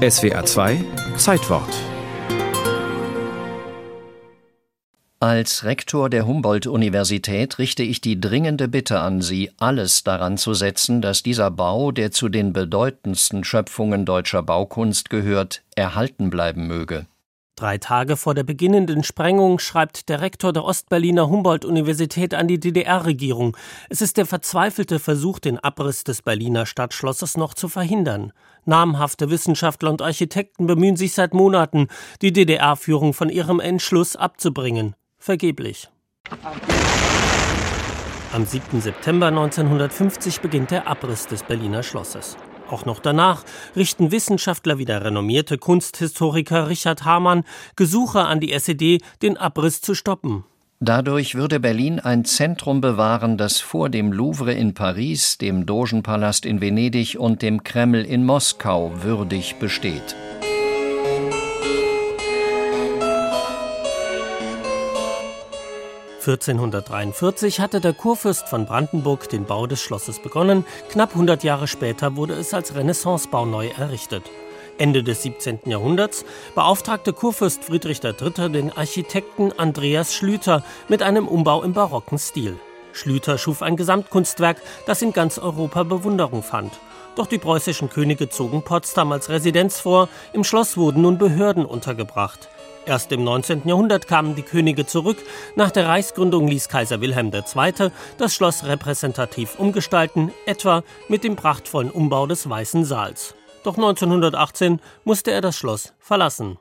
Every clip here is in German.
SWR 2 Zeitwort Als Rektor der Humboldt-Universität richte ich die dringende Bitte an Sie, alles daran zu setzen, dass dieser Bau, der zu den bedeutendsten Schöpfungen deutscher Baukunst gehört, erhalten bleiben möge. Drei Tage vor der beginnenden Sprengung schreibt der Rektor der Ostberliner Humboldt-Universität an die DDR-Regierung. Es ist der verzweifelte Versuch, den Abriss des Berliner Stadtschlosses noch zu verhindern. Namhafte Wissenschaftler und Architekten bemühen sich seit Monaten, die DDR-Führung von ihrem Entschluss abzubringen. Vergeblich. Am 7. September 1950 beginnt der Abriss des Berliner Schlosses. Auch noch danach richten Wissenschaftler wie der renommierte Kunsthistoriker Richard Hamann Gesuche an die SED, den Abriss zu stoppen. Dadurch würde Berlin ein Zentrum bewahren, das vor dem Louvre in Paris, dem Dogenpalast in Venedig und dem Kreml in Moskau würdig besteht. 1443 hatte der Kurfürst von Brandenburg den Bau des Schlosses begonnen, knapp 100 Jahre später wurde es als Renaissancebau neu errichtet. Ende des 17. Jahrhunderts beauftragte Kurfürst Friedrich III. den Architekten Andreas Schlüter mit einem Umbau im barocken Stil. Schlüter schuf ein Gesamtkunstwerk, das in ganz Europa Bewunderung fand. Doch die preußischen Könige zogen Potsdam als Residenz vor, im Schloss wurden nun Behörden untergebracht. Erst im 19. Jahrhundert kamen die Könige zurück. Nach der Reichsgründung ließ Kaiser Wilhelm II. das Schloss repräsentativ umgestalten, etwa mit dem prachtvollen Umbau des Weißen Saals. Doch 1918 musste er das Schloss verlassen.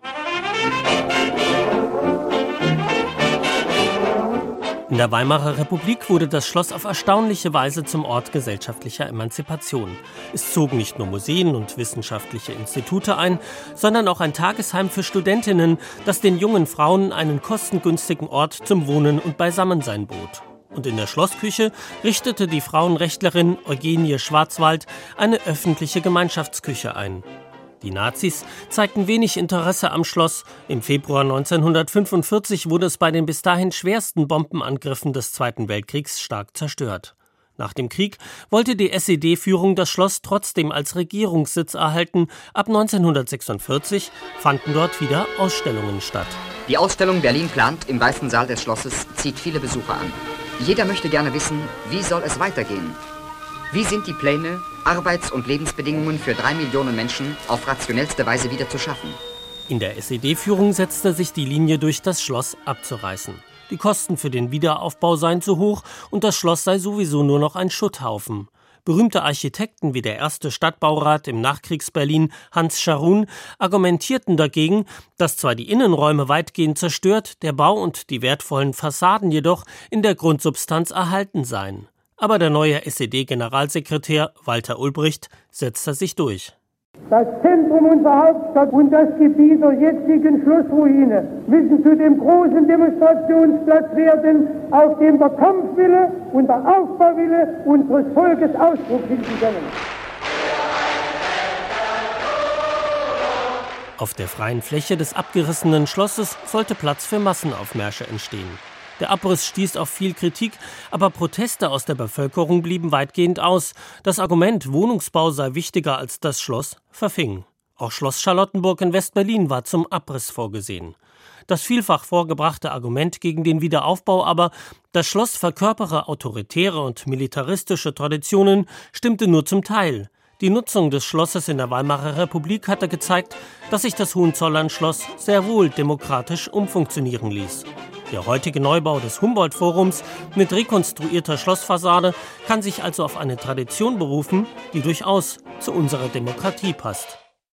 In der Weimarer Republik wurde das Schloss auf erstaunliche Weise zum Ort gesellschaftlicher Emanzipation. Es zogen nicht nur Museen und wissenschaftliche Institute ein, sondern auch ein Tagesheim für Studentinnen, das den jungen Frauen einen kostengünstigen Ort zum Wohnen und Beisammensein bot. Und in der Schlossküche richtete die Frauenrechtlerin Eugenie Schwarzwald eine öffentliche Gemeinschaftsküche ein. Die Nazis zeigten wenig Interesse am Schloss. Im Februar 1945 wurde es bei den bis dahin schwersten Bombenangriffen des Zweiten Weltkriegs stark zerstört. Nach dem Krieg wollte die SED-Führung das Schloss trotzdem als Regierungssitz erhalten. Ab 1946 fanden dort wieder Ausstellungen statt. Die Ausstellung Berlin plant im Weißen Saal des Schlosses zieht viele Besucher an. Jeder möchte gerne wissen, wie soll es weitergehen? Wie sind die Pläne, Arbeits- und Lebensbedingungen für drei Millionen Menschen auf rationellste Weise wieder zu schaffen? In der SED-Führung setzte sich die Linie durch, das Schloss abzureißen. Die Kosten für den Wiederaufbau seien zu hoch und das Schloss sei sowieso nur noch ein Schutthaufen. Berühmte Architekten wie der erste Stadtbaurat im Nachkriegsberlin Hans Scharun argumentierten dagegen, dass zwar die Innenräume weitgehend zerstört, der Bau und die wertvollen Fassaden jedoch in der Grundsubstanz erhalten seien. Aber der neue SED-Generalsekretär Walter Ulbricht setzte sich durch. Das Zentrum unserer Hauptstadt und das Gebiet der jetzigen Schlossruine müssen zu dem großen Demonstrationsplatz werden, auf dem der Kampfwille und der Aufbauwille unseres Volkes Ausdruck finden können. Auf der freien Fläche des abgerissenen Schlosses sollte Platz für Massenaufmärsche entstehen. Der Abriss stieß auf viel Kritik, aber Proteste aus der Bevölkerung blieben weitgehend aus. Das Argument, Wohnungsbau sei wichtiger als das Schloss, verfing. Auch Schloss Charlottenburg in West-Berlin war zum Abriss vorgesehen. Das vielfach vorgebrachte Argument gegen den Wiederaufbau aber, das Schloss verkörpere autoritäre und militaristische Traditionen, stimmte nur zum Teil. Die Nutzung des Schlosses in der Weimarer Republik hatte gezeigt, dass sich das Hohenzollern-Schloss sehr wohl demokratisch umfunktionieren ließ. Der heutige Neubau des Humboldt-Forums mit rekonstruierter Schlossfassade kann sich also auf eine Tradition berufen, die durchaus zu unserer Demokratie passt.